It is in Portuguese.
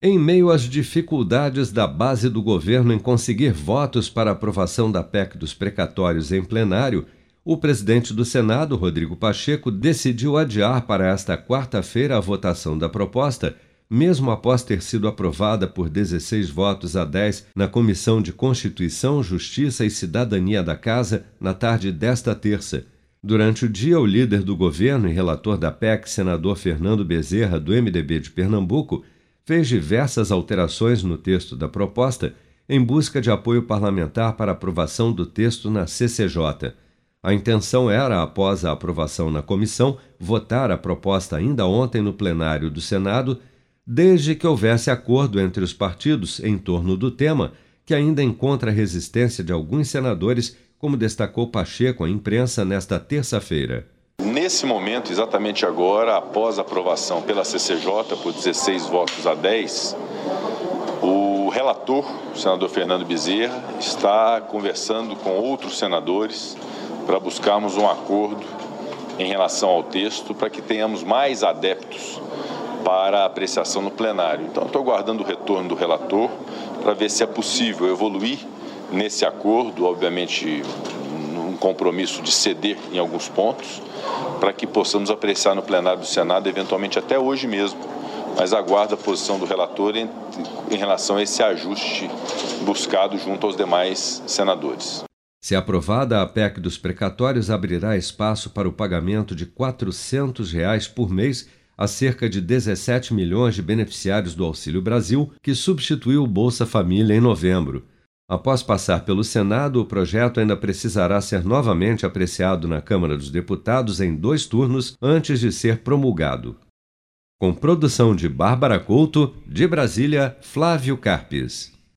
Em meio às dificuldades da base do governo em conseguir votos para aprovação da PEC dos precatórios em plenário, o presidente do Senado, Rodrigo Pacheco, decidiu adiar para esta quarta-feira a votação da proposta, mesmo após ter sido aprovada por 16 votos a 10 na Comissão de Constituição, Justiça e Cidadania da Casa na tarde desta terça. Durante o dia, o líder do governo e relator da PEC, senador Fernando Bezerra, do MDB de Pernambuco, fez diversas alterações no texto da proposta em busca de apoio parlamentar para aprovação do texto na CCJ. A intenção era, após a aprovação na comissão, votar a proposta ainda ontem no plenário do Senado, desde que houvesse acordo entre os partidos em torno do tema, que ainda encontra resistência de alguns senadores, como destacou Pacheco à imprensa nesta terça-feira. Nesse momento, exatamente agora, após a aprovação pela CCJ por 16 votos a 10, o relator, o senador Fernando Bezerra, está conversando com outros senadores para buscarmos um acordo em relação ao texto para que tenhamos mais adeptos para apreciação no plenário. Então, estou aguardando o retorno do relator para ver se é possível evoluir nesse acordo, obviamente compromisso de ceder em alguns pontos, para que possamos apreciar no plenário do Senado, eventualmente até hoje mesmo. Mas aguardo a posição do relator em, em relação a esse ajuste buscado junto aos demais senadores. Se aprovada, a PEC dos precatórios abrirá espaço para o pagamento de 400 reais por mês a cerca de 17 milhões de beneficiários do Auxílio Brasil, que substituiu o Bolsa Família em novembro. Após passar pelo Senado, o projeto ainda precisará ser novamente apreciado na Câmara dos Deputados em dois turnos antes de ser promulgado. Com produção de Bárbara Couto, de Brasília, Flávio Carpes.